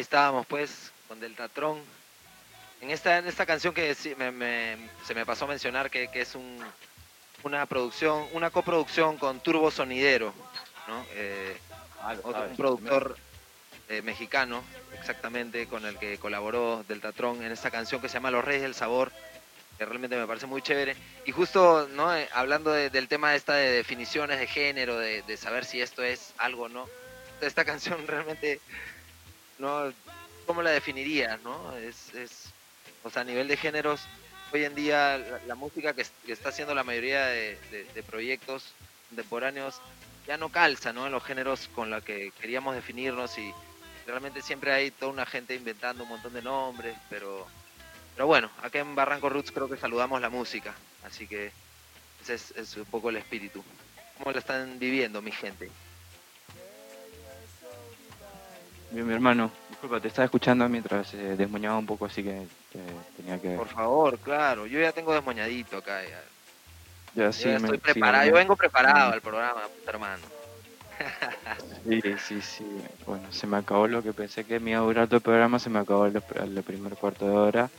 estábamos pues con Deltatron. En esta, en esta canción que se me pasó a mencionar que, es un, una producción, una coproducción con Turbo Sonidero, eh, un productor eh, mexicano, exactamente, con el que colaboró Deltatron en esta canción que se llama Los Reyes del Sabor, que realmente me parece muy chévere. Y justo, ¿no? Eh, hablando del tema esta de definiciones de género, de, de saber si esto es algo o no, esta canción realmente ¿no? ¿Cómo la definirías, no? Es, es, o sea, a nivel de géneros, hoy en día la, música que, está haciendo la mayoría de, proyectos contemporáneos ya no calza, ¿no? En los géneros con los que queríamos definirnos y realmente siempre hay toda una gente inventando un montón de nombres, pero, pero bueno, acá en Barranco Roots creo que saludamos la música, así que ese es, es un poco el espíritu. ¿Cómo lo están viviendo, mi gente? Bien, mi hermano, disculpa, te estaba escuchando mientras eh, desmoñaba un poco, así que tenía que... Por favor, claro, yo ya tengo desmoñadito acá. Ya, ya sí, estoy preparado, yo vengo preparado al programa, hermano. sí, sí, sí. Bueno, se me acabó lo que pensé que me iba a durar todo el programa, se me acabó el, primer cuarto de hora.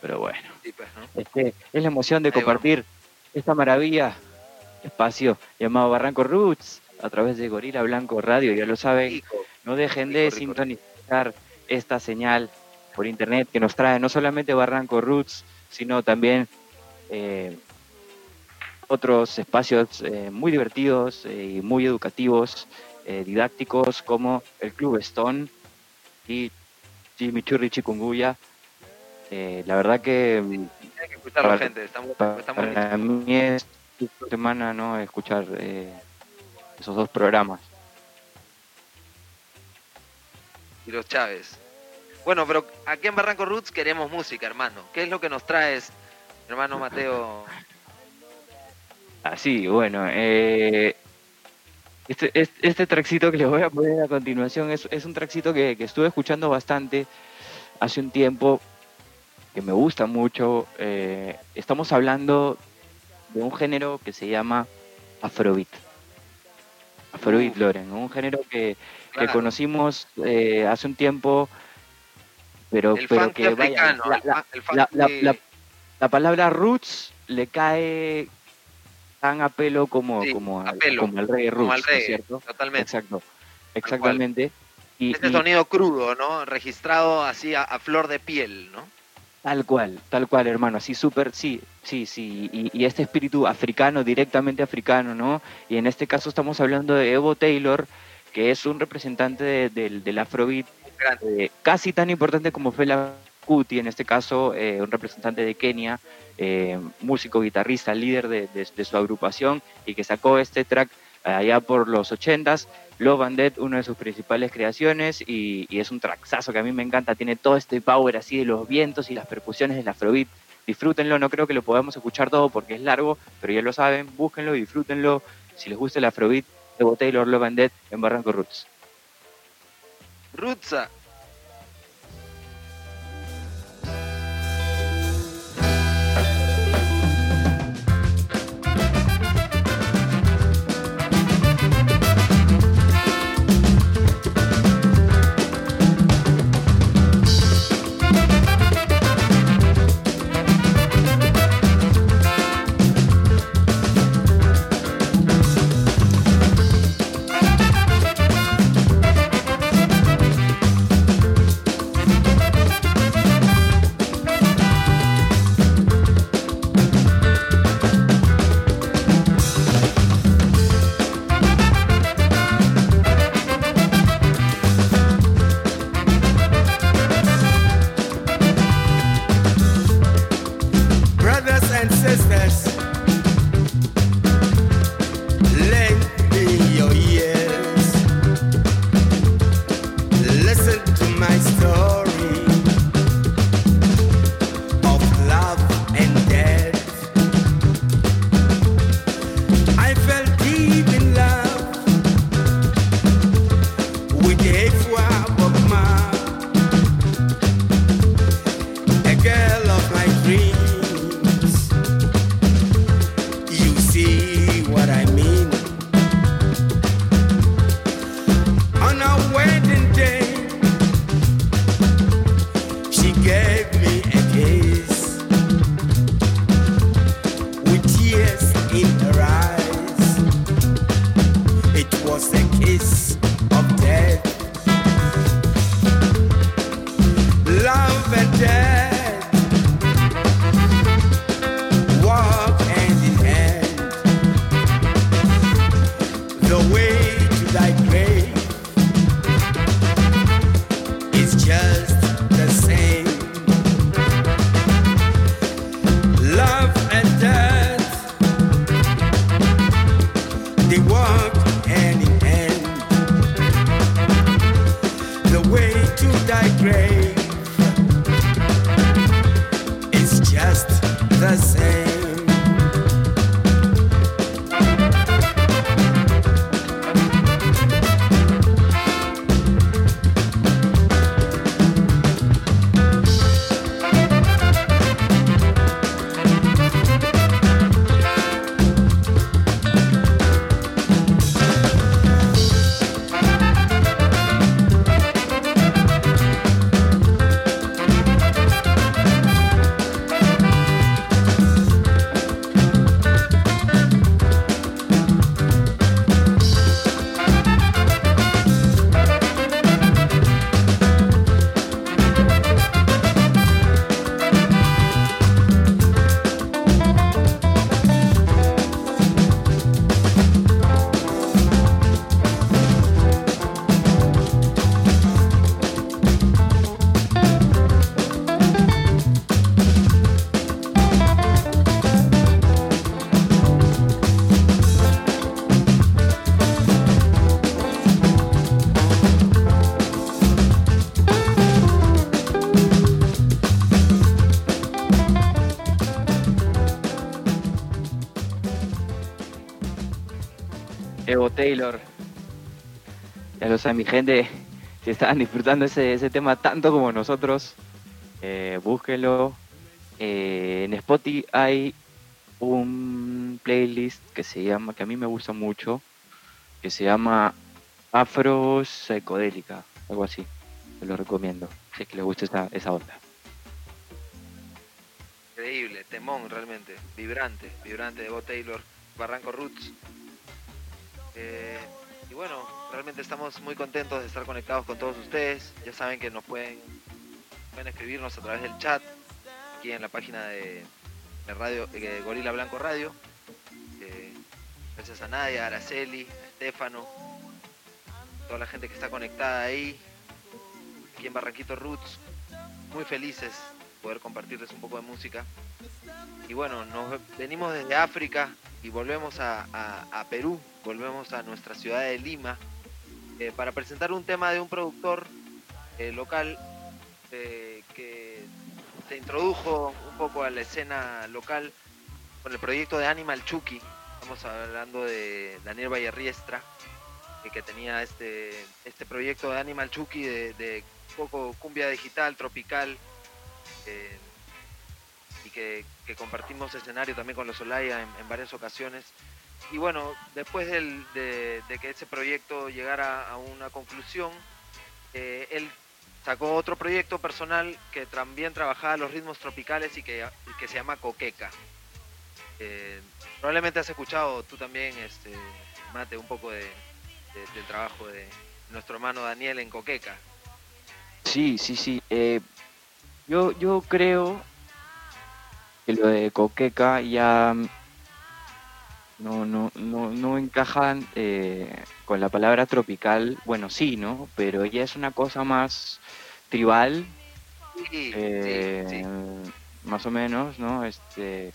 Pero bueno, pues, este, es la emoción de compartir esta maravilla, espacio llamado Barranco Roots, a través de Gorila Blanco Radio, ya lo saben. No dejen de sintonizar esta señal por internet que nos trae no solamente Barranco Roots, sino también eh, otros espacios eh, muy divertidos eh, y muy educativos, didácticos, como el Club Stone y Chimichurri Chikunguya. la verdad que. Hay que escucharlo, gente. Estamos, para mí es semana no escuchar esos dos programas y los Chávez. Bueno, pero aquí en Barranco Roots queremos música, hermano. ¿Qué es lo que nos traes, hermano Mateo? Así, bueno, eh, este, este, este, traxito que les voy a poner a continuación es, es un traxito que, estuve escuchando bastante hace un tiempo, que me gusta mucho. Eh, estamos hablando de un género que se llama Afrobeat. Afrobeat, Loren, un género que, que conocimos eh, hace un tiempo, pero, pero que vaya, la, palabra roots le cae tan a pelo como, como, al, como al rey roots, ¿cierto? Totalmente. Exacto, exactamente. Y, este sonido crudo, ¿no? Registrado así a, flor de piel, ¿no? Tal cual, tal cual, hermano, así súper, sí, sí, sí, y, y, este espíritu africano, directamente africano, ¿no? Y en este caso estamos hablando de Evo Taylor, que es un representante del Afrobeat eh, casi tan importante como Fela Kuti, en este caso eh, un representante de Kenia, eh, músico, guitarrista, líder de, su agrupación y que sacó este track allá por los 80s, Love and Dead, una de sus principales creaciones y, es un tracksazo que a mí me encanta, tiene todo este power así de los vientos y las percusiones del Afrobeat. Disfrútenlo, no creo que lo podamos escuchar todo porque es largo, pero ya lo saben, búsquenlo, disfrútenlo. Si les gusta el Afrobeat, de Taylor Love and Dead en Barranco Roots. Rootsa. Taylor. Ya lo saben, mi gente, si estaban disfrutando ese, ese tema tanto como nosotros, eh, búsquenlo. Eh, en Spotify hay un playlist que se llama, que a mí me gusta mucho, que se llama Afro Psicodélica, algo así. Te lo recomiendo, si es que les gusta esa, esa onda. Increíble, temón realmente, vibrante, vibrante de Bo Taylor, Barranco Roots. Eh, y bueno, realmente estamos muy contentos de estar conectados con todos ustedes. Ya saben que nos pueden, pueden escribirnos a través del chat, aquí en la página de, de radio eh, Gorila Blanco Radio. Eh, gracias a Nadia, a Araceli, a Estefano, toda la gente que está conectada ahí, aquí en Barranquito Roots. Muy felices poder compartirles un poco de música. Y bueno, nos venimos desde África y volvemos a, Perú, volvemos a nuestra ciudad de Lima eh, para presentar un tema de un productor eh, local eh, que se introdujo un poco a la escena local con el proyecto de Animal Chucky. Estamos hablando de Daniel Vallerriestra, que, tenía este, este proyecto de Animal Chucky de, de poco cumbia digital, tropical, y que, que compartimos escenario también con los Olaya en, en varias ocasiones. Y bueno, después del- de, de que ese proyecto llegara a una conclusión, eh, él sacó otro proyecto personal que también trabajaba los ritmos tropicales y que, y que se llama Coqueca. Eh, probablemente has escuchado tú también, este, Mate, un poco de, de- del trabajo de nuestro hermano Daniel en Coqueca. Sí, sí, sí. eh, yo, yo creo que lo de Coqueca ya mm, no, no, no, no encajan eh, con la palabra tropical. Bueno, sí, ¿no? Pero ya es una cosa más tribal, Sí, eh, sí, sí. más o menos, ¿no? Este,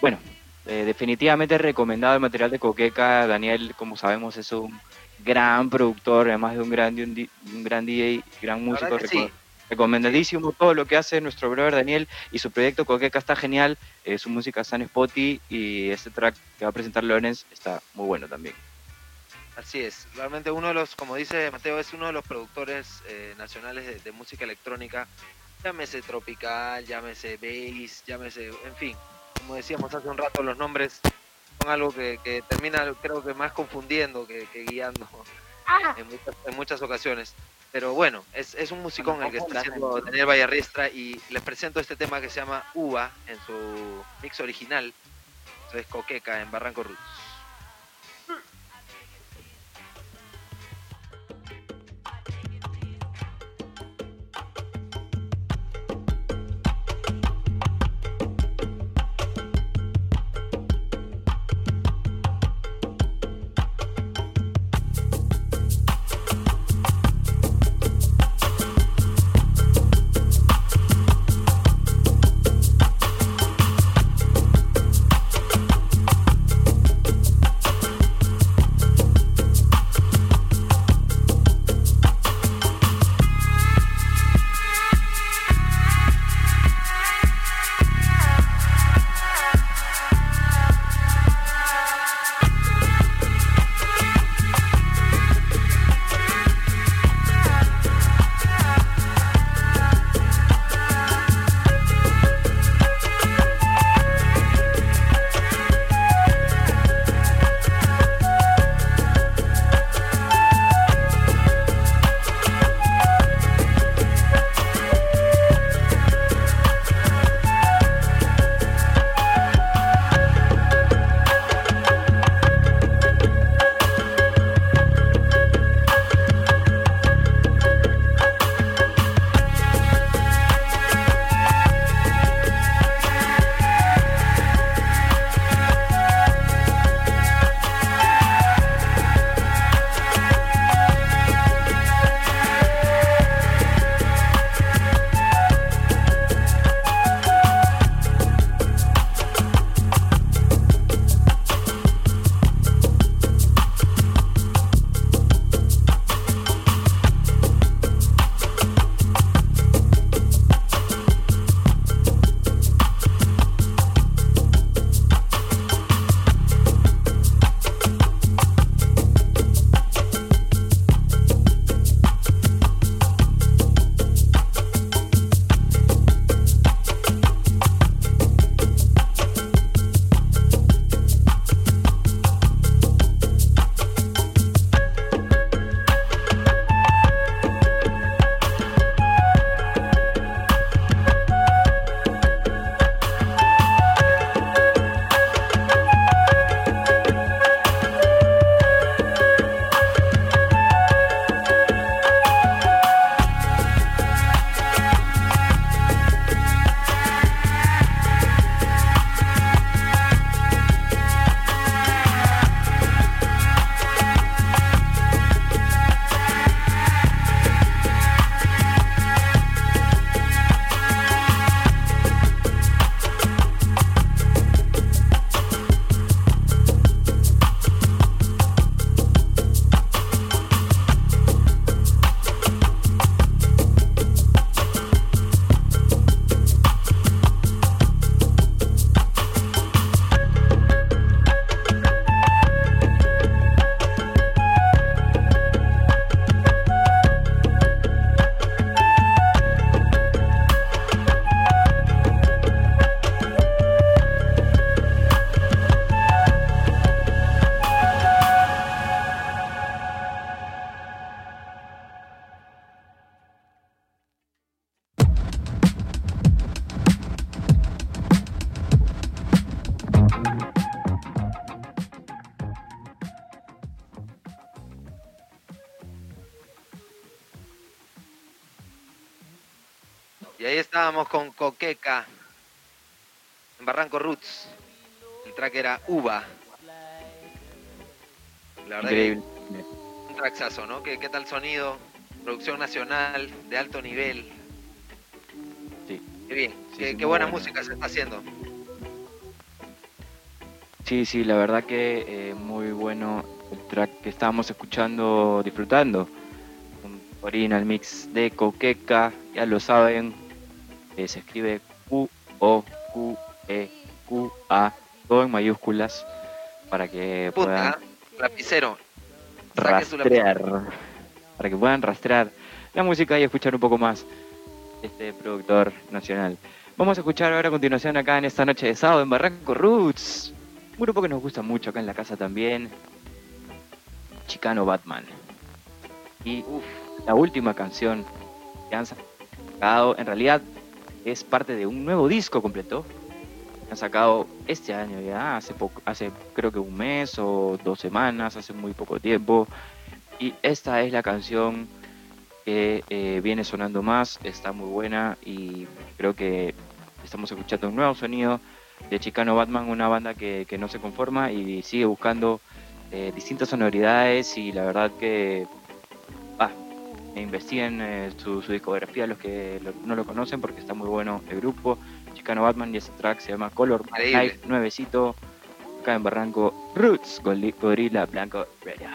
bueno, eh, definitivamente recomendado el material de Coqueca. Daniel, como sabemos, es un gran productor, además de un gran, de un, di- un gran DJ, gran músico. sí. Recomendadísimo todo lo que hace nuestro brother Daniel y su proyecto Coqueca está genial. eh, su música está en Spotify y este track que va a presentar Lorenz está muy bueno también. Así es, realmente uno de los, como dice Mateo, es uno de los productores eh, nacionales de, de música electrónica, llámese tropical, llámese bass, llámese, en fin, como decíamos hace un rato, los nombres son algo que, que termina creo que más confundiendo que, que guiando en, muchas, en muchas ocasiones. Pero bueno, es, es un musicón el que está haciendo Daniel Vallarriestra y les presento este tema que se llama Uva en su mix original, eso es Coqueca en Barranco Roots. Coqueca en Barranco Roots. El track era Uva. La verdad Increíble. que un traxazo, ¿no? ¿Qué, qué tal sonido? Producción nacional de alto nivel. Sí. Qué bien. Sí, qué, sí, qué muy buena bueno. música se está haciendo. Sí, sí, la verdad que eh, muy bueno el track que estábamos escuchando, disfrutando. Un original mix de Coqueca, ya lo saben, eh, se escribe Q-O-Q-E-Q-A, todo en mayúsculas, para que puedan Punta, lapicero. Rastrear, para que puedan rastrear la música y escuchar un poco más este productor nacional. Vamos a escuchar ahora a continuación acá en esta noche de sábado en Barranco Roots. Un grupo que nos gusta mucho acá en la casa también. Chicano Batman. Y Uf, la última canción que han sacado, en realidad es parte de un nuevo disco completo. Han sacado este año ya, hace poco, hace creo que un mes o dos semanas, hace muy poco tiempo. Y esta es la canción que eh, viene sonando más, está muy buena y creo que estamos escuchando un nuevo sonido de Chicano Batman, una banda que, que no se conforma y sigue buscando eh, distintas sonoridades y la verdad que investiguen eh, su, su discografía los que lo- no lo conocen porque está muy bueno el grupo Chicano Batman y ese track se llama Color. Life nuevecito acá en Barranco Roots Gorila Blanco Radio.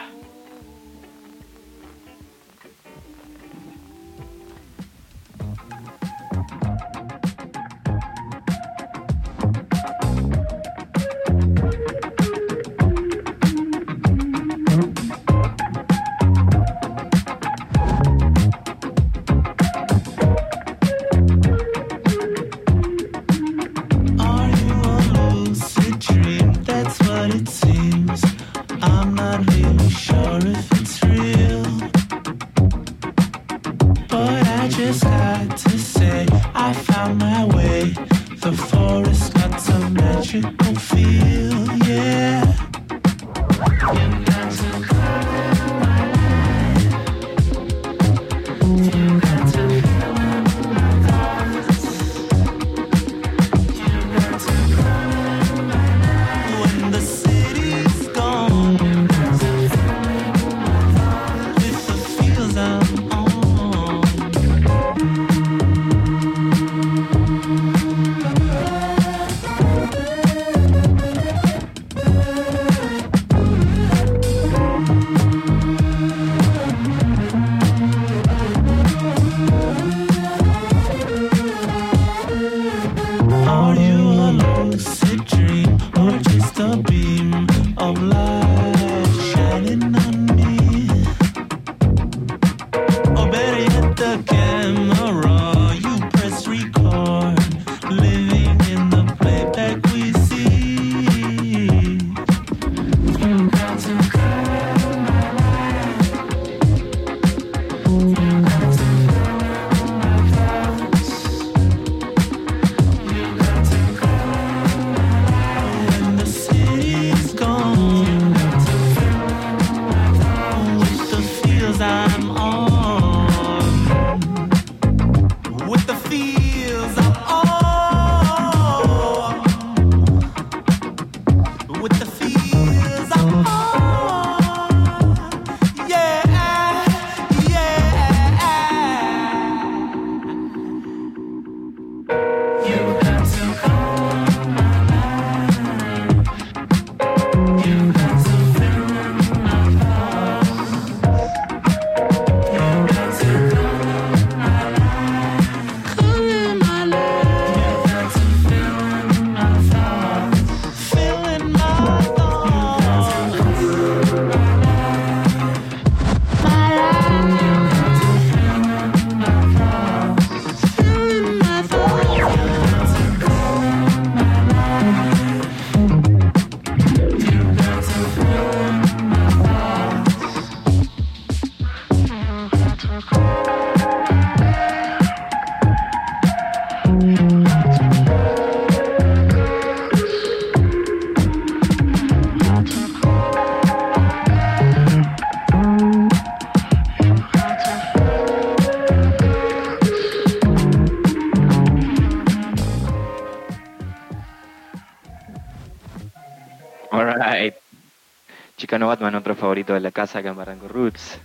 Chicano Batman, otro favorito de la casa acá en Barranco Roots.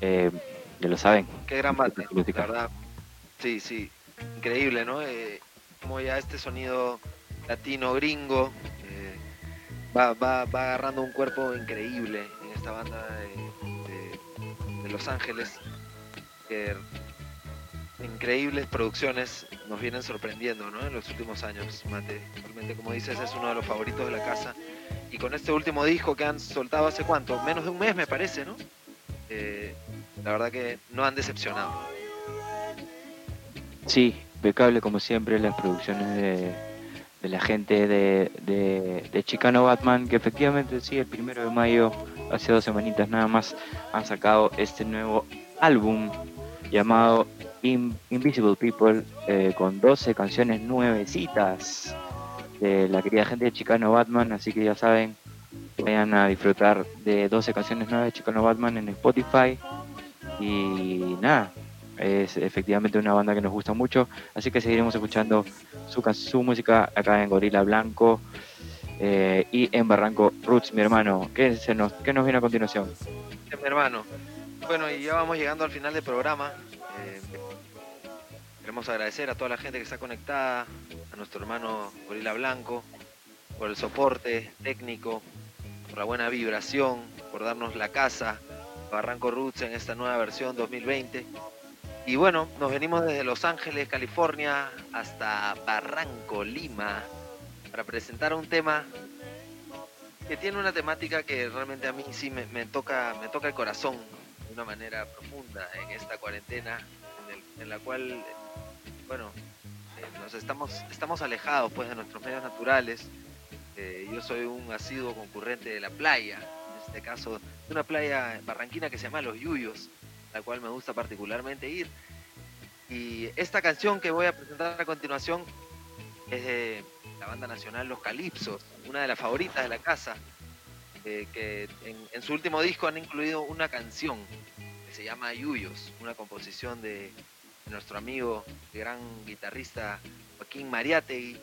Eh, ya lo saben. Qué gran banda, la verdad. Sí, sí, increíble, ¿no? Eh, como ya este sonido latino gringo eh, va, va, va agarrando un cuerpo increíble en esta banda de, de- de Los Ángeles. Que increíbles producciones nos vienen sorprendiendo, ¿no? En los últimos años, Mate. Realmente, como dices, es uno de los favoritos de la casa. Y con este último disco que han soltado hace cuánto, menos de un mes me parece, ¿no? Eh, la verdad que no han decepcionado. Sí, impecable como siempre las producciones de, la gente de Chicano Batman, que efectivamente sí, el primero de mayo, hace dos semanitas nada más, han sacado este nuevo álbum llamado In- Invisible People, eh, con 12 canciones nuevecitas de la querida gente de Chicano Batman, así que ya saben, vayan a disfrutar de 12 canciones nuevas de Chicano Batman en Spotify. Y nada, es efectivamente una banda que nos gusta mucho, así que seguiremos escuchando su, su música acá en Gorila Blanco eh, y en Barranco Roots, mi hermano. ¿Qué, se nos, ¿Qué nos viene a continuación? Eh, Mi hermano. Bueno, y ya vamos llegando al final del programa. Eh, queremos agradecer a toda la gente que está conectada, a nuestro hermano Gorila Blanco, por el soporte técnico, por la buena vibración, por darnos la casa, Barranco Roots en esta nueva versión 2020. Y bueno, nos venimos desde Los Ángeles, California, hasta Barranco, Lima, para presentar un tema que tiene una temática que realmente a mí sí me, toca me toca el corazón de una manera profunda en esta cuarentena en, la cual bueno eh, nos estamos estamos alejados pues de nuestros medios naturales. Eh, yo soy un asiduo concurrente de la playa en este caso de una playa barranquina que se llama Los Yuyos la cual me gusta particularmente ir. Y esta canción que voy a presentar a continuación es de la banda nacional Los Calipsos, una de las favoritas de la casa, eh, que en, en su último disco han incluido una canción que se llama Yuyos, una composición de, nuestro amigo, gran guitarrista Joaquín Mariategui.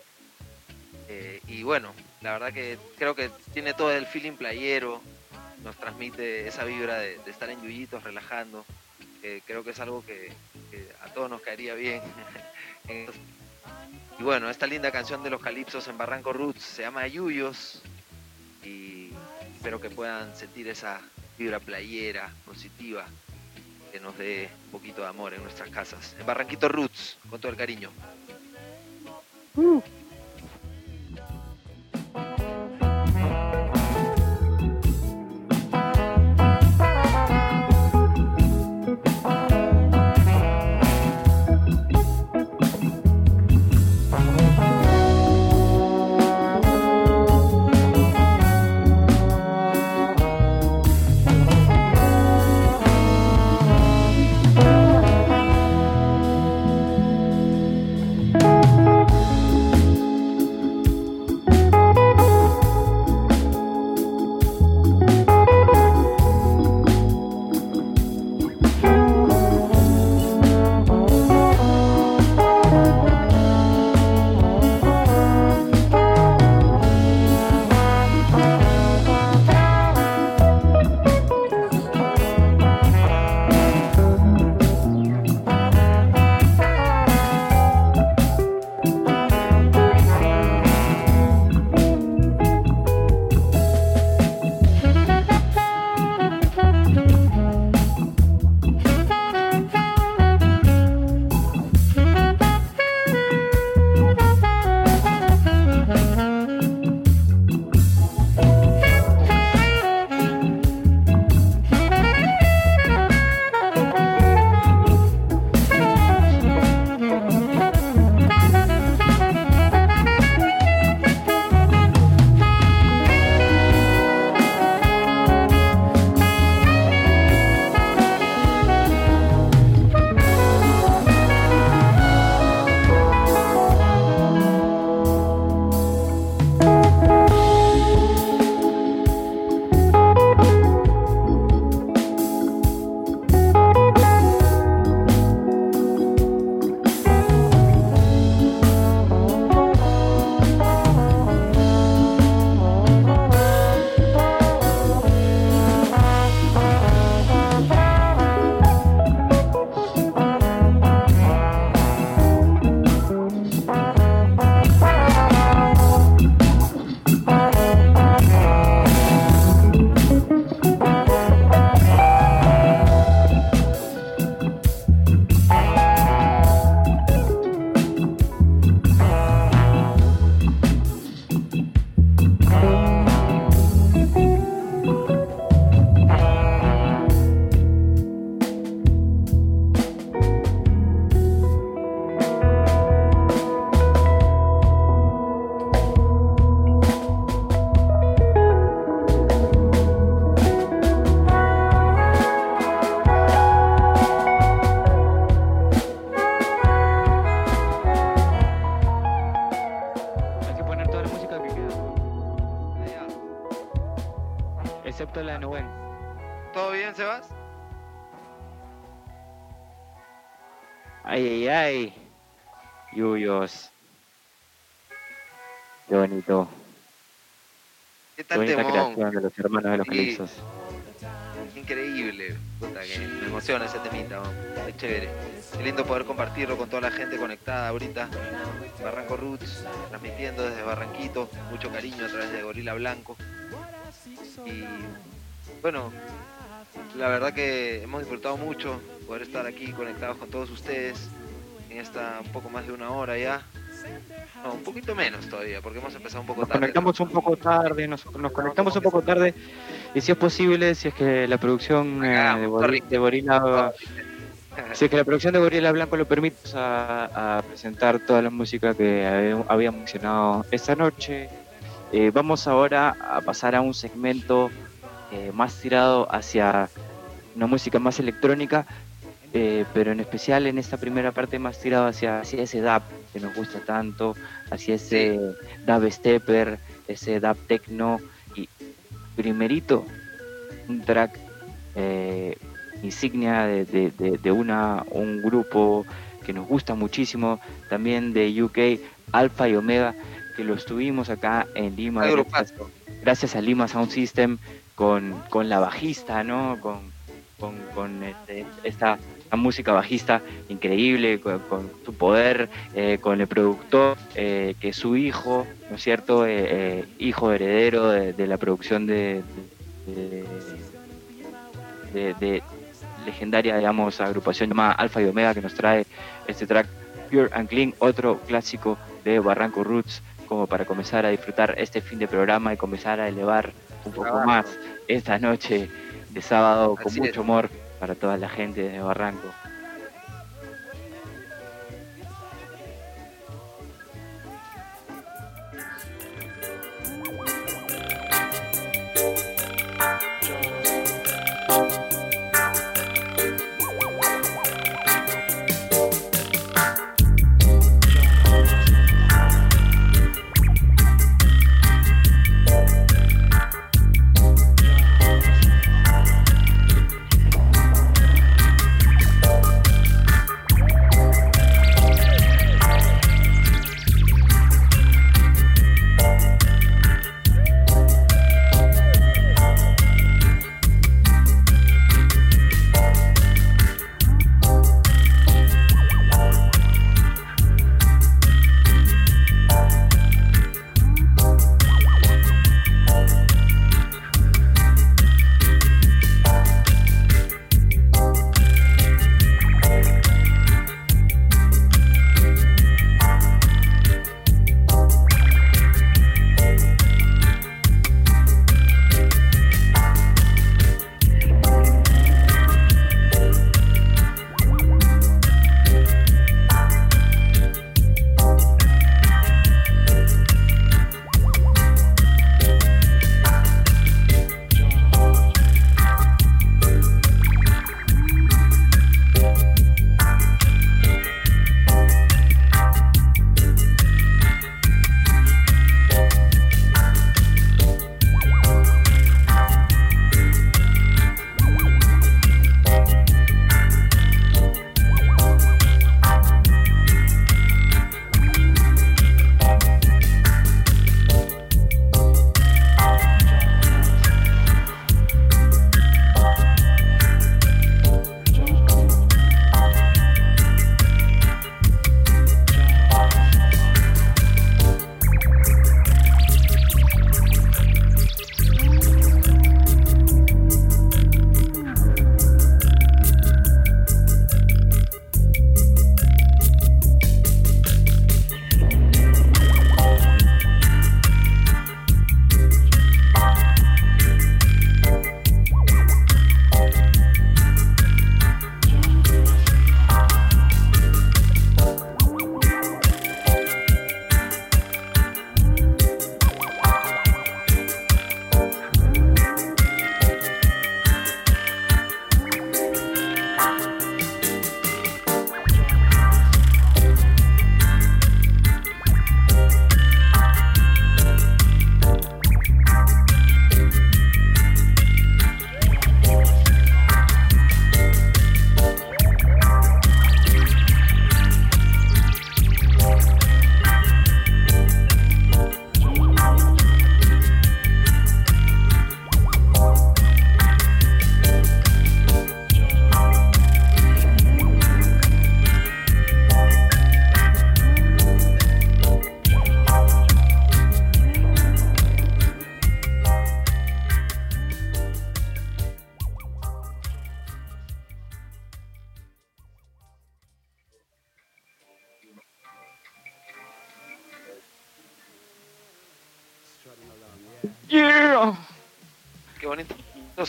Eh, y bueno, la verdad que creo que tiene todo el feeling playero, nos transmite esa vibra de, estar en Yuyitos relajando, creo que es algo que, que a todos nos caería bien. y bueno, esta linda canción de los Calipsos en Barranco Roots se llama Yuyos y espero que puedan sentir esa vibra playera, positiva, que nos dé un poquito de amor en nuestras casas. En Barranquito Roots, con todo el cariño. Thank Increíble. Puta, que me emociona ese temita, chévere. Lindo poder compartirlo con toda la gente conectada ahorita. Barranco Roots, transmitiendo desde Barranquito. Mucho cariño a través de Gorila Blanco. Y bueno, la verdad que hemos disfrutado mucho poder estar aquí conectados con todos ustedes en esta un poco más de una hora ya. No, un poquito menos todavía, porque hemos empezado un poco Nos tarde. conectamos un poco tarde, nos, nos conectamos un poco tarde. Y si es posible, si es que la producción eh, de, Si es que la producción de Gorila Blanco lo permite, vamos a, a presentar toda la música que habíamos mencionado esta noche. Eh, vamos ahora a pasar a un segmento eh, más tirado hacia una música más electrónica, eh, pero en especial en esta primera parte más tirado hacia, hacia ese dub que nos gusta tanto, hacia ese dub stepper, ese dub techno y primerito un track eh, insignia de, de- de- de una, un grupo que nos gusta muchísimo, también de UK, Alpha y Omega, que lo estuvimos acá en Lima, gracias, gracias a Lima Sound System, con, con la bajista, ¿no? Con, con, con, este, esta, música bajista increíble, con, con su poder, eh, con el productor, eh, que es su hijo, ¿no es cierto? Eh, eh, hijo heredero de, de la producción de, de- legendaria, digamos, agrupación llamada Alfa y Omega, que nos trae este track Pure and Clean, otro clásico de Barranco Roots, como para comenzar a disfrutar este fin de programa y comenzar a elevar un poco más esta noche de sábado con Así mucho es. amor para toda la gente de Barranco.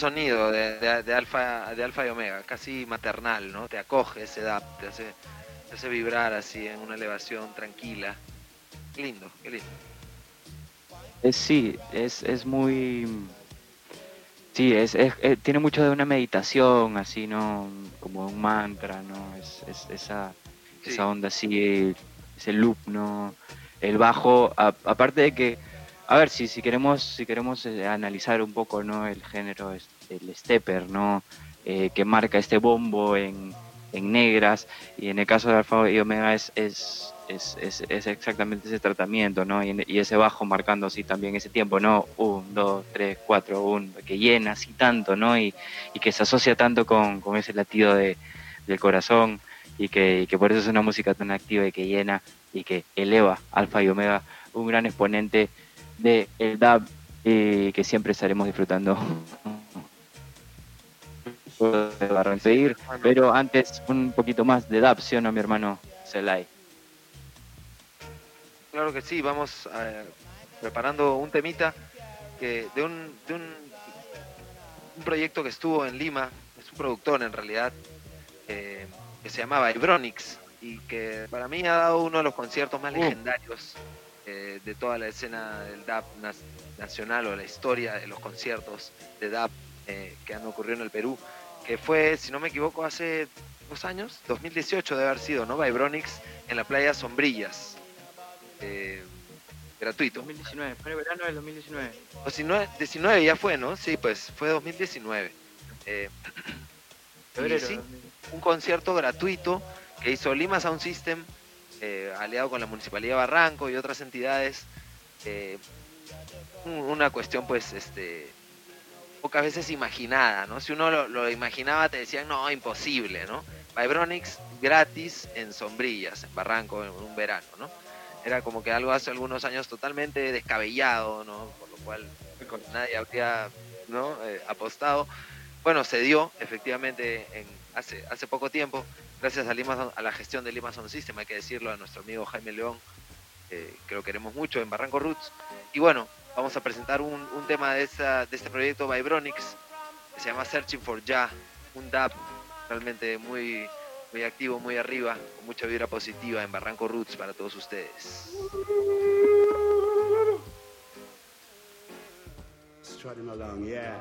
Sonido de, de, de alfa, de alfa y omega, casi maternal, ¿no? Te acoge ese dap, te hace, te hace vibrar así en una elevación tranquila. Qué lindo, qué lindo. Es, sí, es, es muy... Sí, es, es- eh, tiene mucho de una meditación, así, ¿no? Como un mantra, ¿no? Es, es- esa, Sí. esa onda así, ese loop, ¿no? El bajo, a- aparte de que, a ver, si, si queremos, si queremos eh, analizar un poco, ¿no? El género, es- el stepper, ¿no? Eh, que marca este bombo en, en negras, y en el caso de Alfa y Omega es, es, es, es- exactamente ese tratamiento, ¿no? Y, y ese bajo marcando así también ese tiempo, ¿no? Un, dos, tres, cuatro, un, que llena así tanto, ¿no? Y, y que se asocia tanto con, con ese latido de, del corazón y que, y que por eso es una música tan activa y que llena y que eleva Alfa y Omega, un gran exponente de el dub eh, que siempre estaremos disfrutando. Para seguir, pero antes un poquito más de dub, ¿sí o no, mi hermano Celay? Claro que sí, vamos eh, preparando un temita que de un, de un, un proyecto que estuvo en Lima, es un productor en realidad, eh, que se llamaba Ibronix y que para mí ha dado uno de los conciertos más Uh. legendarios eh, de toda la escena del DAP nacional o la historia de los conciertos de DAP eh, que han ocurrido en el Perú, que fue, si no me equivoco, hace dos años, 2018 debe haber sido, ¿no? Vibronix en la playa Sombrillas. eh, gratuito. 2019, fue en el verano del 2019. O si no, 19 ya fue, ¿no? Sí, pues fue 2019. Eh, sí, un concierto gratuito que hizo Lima Sound System, eh, aliado con la Municipalidad de Barranco y otras entidades. eh, un- una cuestión, pues, este pocas veces imaginada, ¿no? Si uno lo, imaginaba, te decían, no, imposible, ¿no? Vibronix gratis en sombrillas, en Barranco, en un verano, ¿no? Era como que algo hace algunos años totalmente descabellado, ¿no? Por lo cual nadie habría ¿no? Eh, apostado. Bueno, se dio efectivamente en, hace, poco tiempo, gracias a, Lima, a la gestión de Lima System, hay que decirlo, a nuestro amigo Jaime León, eh, que lo queremos mucho en Barranco Roots. Y bueno, vamos a presentar un, un tema de, esta, de este proyecto Vibronix, que se llama Searching for Ya, un dab realmente muy, muy activo, muy arriba, con mucha vibra positiva en Barranco Roots para todos ustedes. Strutting along, yeah.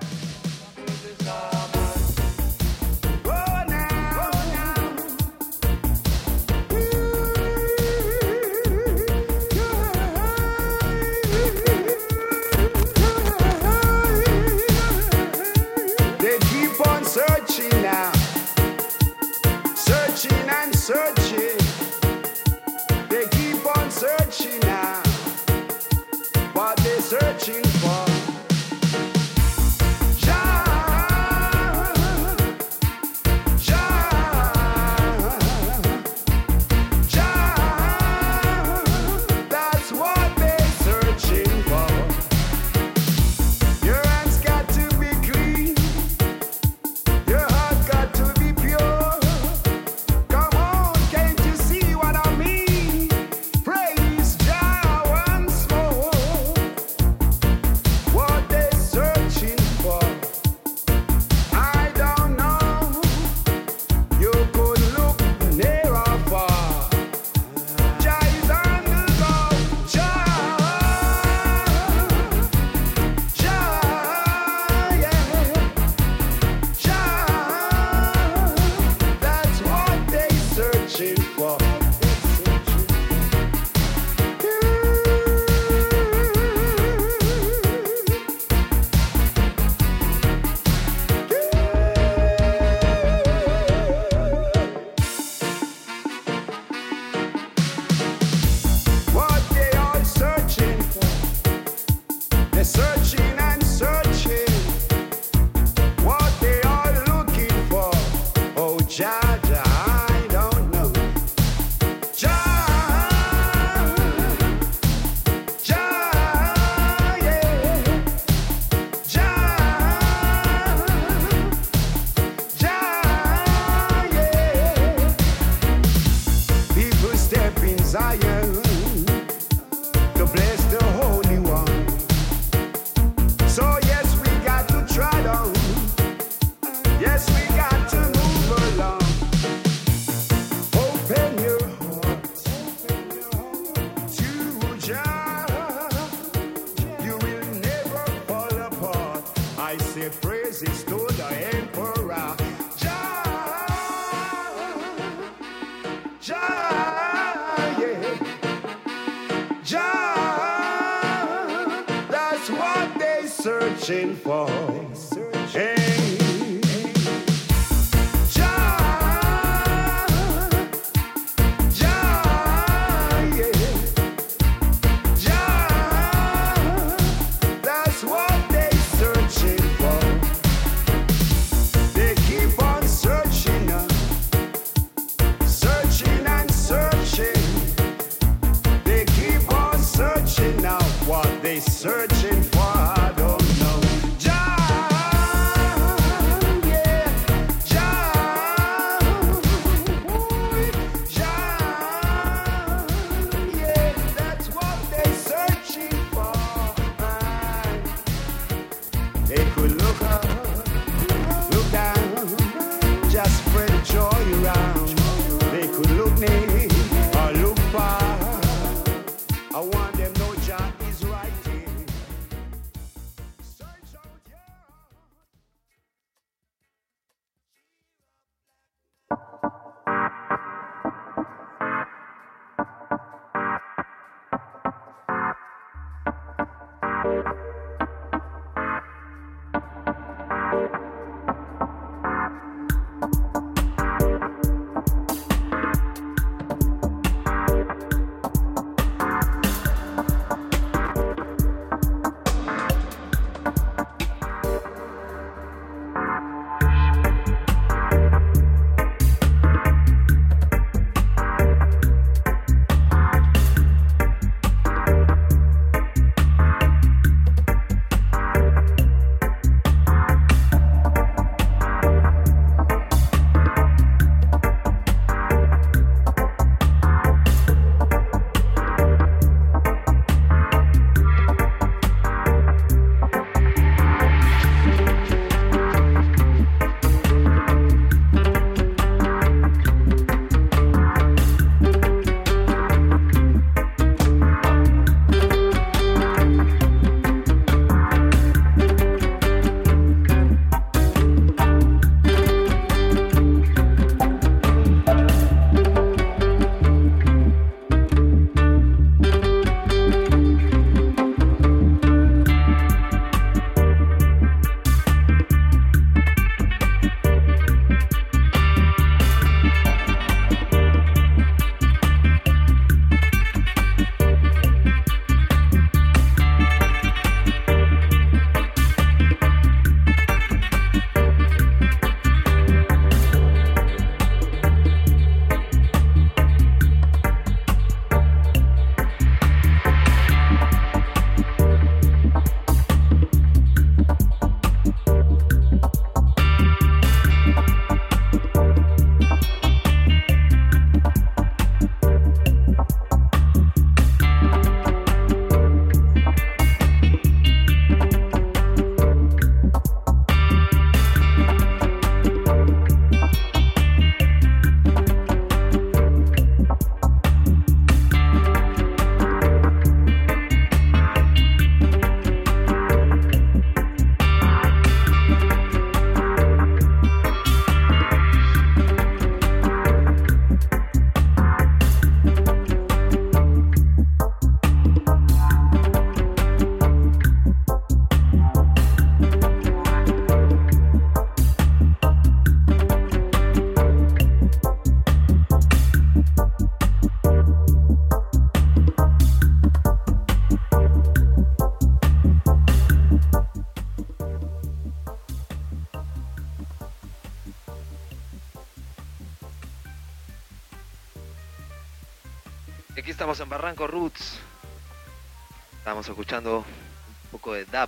Estamos escuchando un poco de DAP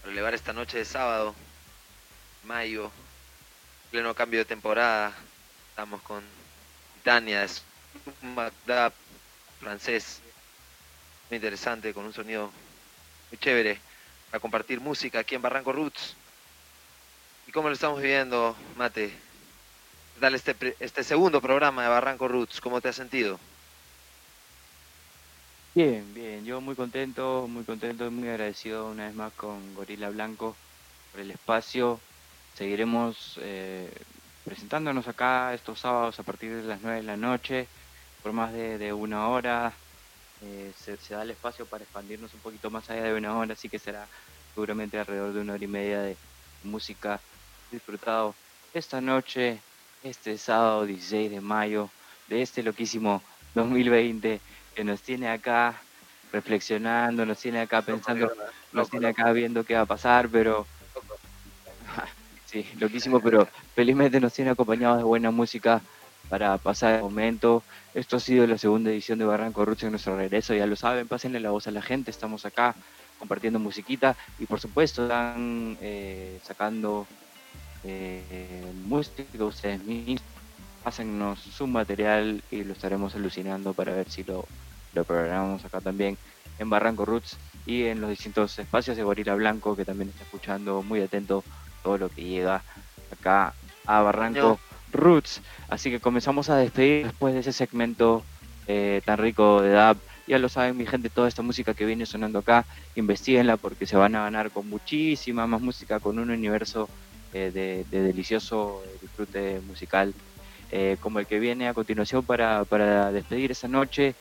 para elevar esta noche de sábado, mayo, pleno cambio de temporada. Estamos con Titania, es un DAP francés, muy interesante, con un sonido muy chévere para compartir música aquí en Barranco Roots. ¿Y cómo lo estamos viviendo, Mate? ¿Qué tal este, este segundo programa de Barranco Roots? ¿Cómo te has sentido? Bien, bien, yo muy contento, muy contento muy agradecido una vez más con Gorila Blanco por el espacio. Seguiremos eh, presentándonos acá estos sábados a partir de las 9 de la noche, por más de, de una hora. Eh, se, se da el espacio para expandirnos un poquito más allá de una hora, así que será seguramente alrededor de una hora y media de música disfrutado esta noche, este sábado 16 de mayo, de este loquísimo 2020 que nos tiene acá reflexionando, nos tiene acá pensando, nos tiene acá viendo qué va a pasar, pero sí, loquísimo, pero felizmente nos tiene acompañados de buena música para pasar el momento. Esto ha sido la segunda edición de Barranco Roots en nuestro regreso, ya lo saben, pásenle la voz a la gente, estamos acá compartiendo musiquita y por supuesto están eh, sacando eh, música ustedes mismos, pásennos su material y lo estaremos alucinando para ver si lo, lo programamos acá también en Barranco Roots y en los distintos espacios de Gorila Blanco que también está escuchando muy atento todo lo que llega acá a Barranco Roots. Así que comenzamos a despedir después de ese segmento eh, tan rico de DAB. Ya lo saben mi gente, toda esta música que viene sonando acá, investiguenla porque se van a ganar con muchísima más música, con un universo eh, de, de delicioso disfrute musical eh, como el que viene a continuación para, para despedir esa noche.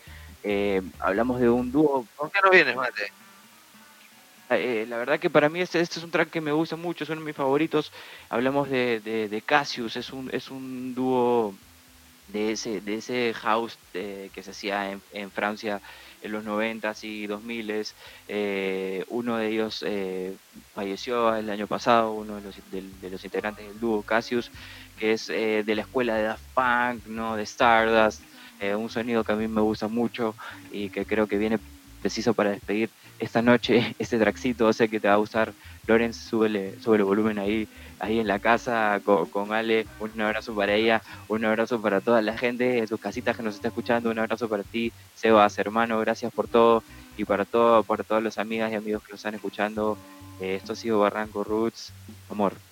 Eh, hablamos de un dúo ¿Con qué nos vienes, mate? eh, la verdad que para mí este, este es un track que me gusta mucho, es uno de mis favoritos. Hablamos de, de, de Cassius, es un, es un dúo de ese, de ese house eh, que se hacía en, en Francia en los 90s y 2000s. Eh, uno de ellos eh, falleció el año pasado, uno de los, de, de los integrantes del dúo Cassius, que es de la escuela de Daft Punk, ¿no? de Stardust, eh, un sonido que a mí me gusta mucho y que creo que viene preciso para despedir esta noche este traxito, sé que te va a gustar. Lorenz, súbele, súbele volumen ahí, ahí en la casa con, con, Ale. Un abrazo para ella, un abrazo para toda la gente en sus casitas que nos está escuchando. Un abrazo para ti, Sebas, hermano, gracias por todo. Y para todo, para todas las amigas y amigos que nos están escuchando. Eh, esto ha sido Barranco Roots. Amor.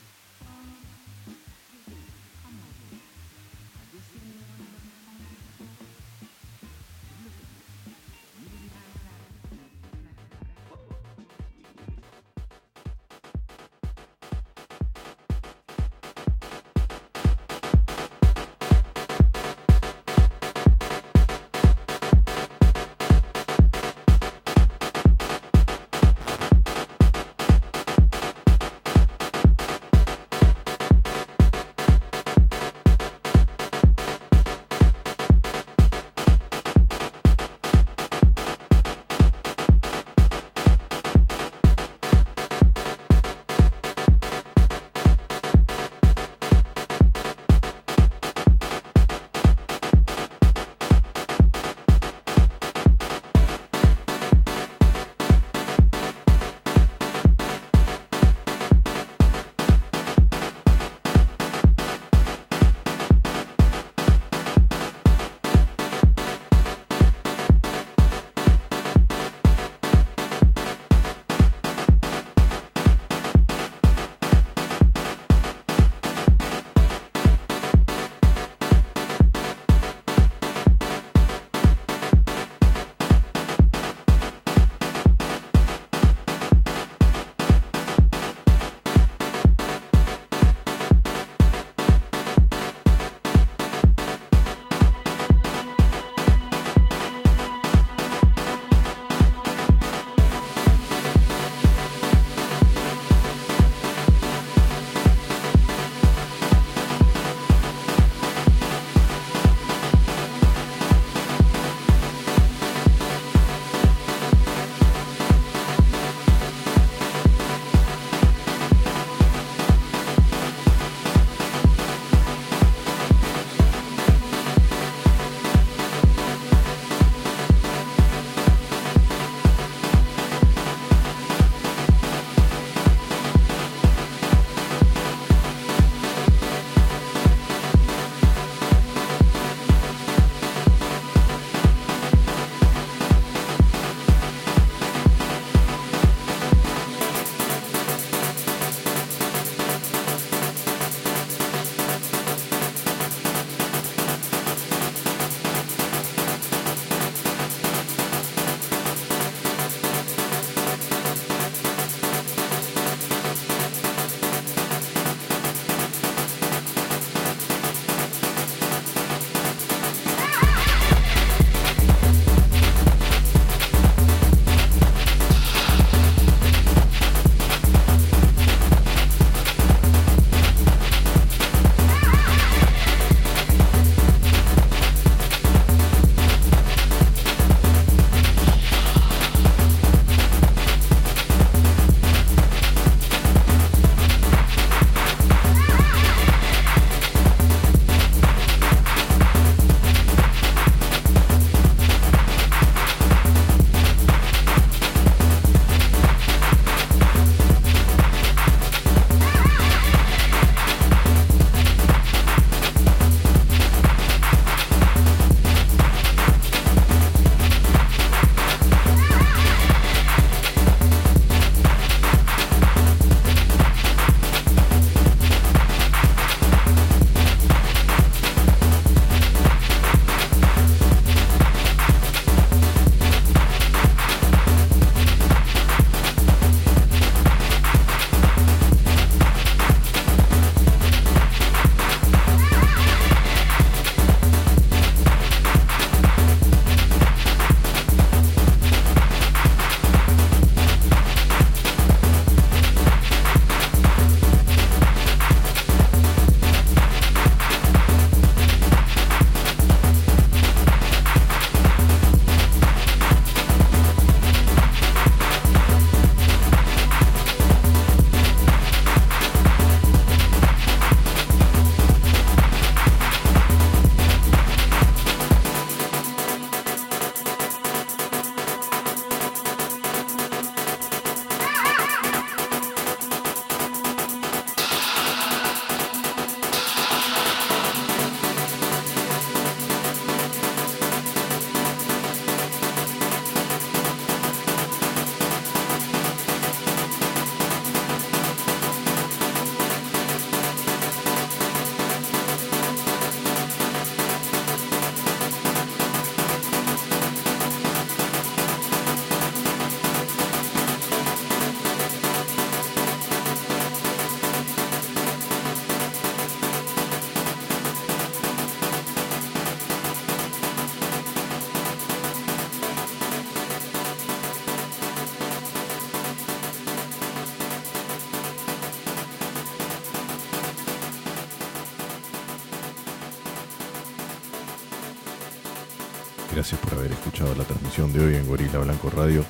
Gracias por haber escuchado la transmisión de hoy en Gorila Blanco Radio.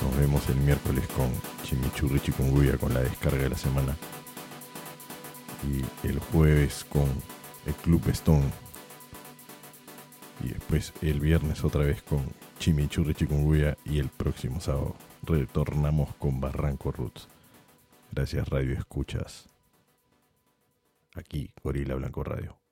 Nos vemos el miércoles con Chimichurri Chikunguya con la descarga de la semana. Y el jueves con el Club Stone. Y después el viernes otra vez con Chimichurri Chikunguya. Y el próximo sábado retornamos con Barranco Roots. Gracias Radio Escuchas. Aquí, Gorila Blanco Radio.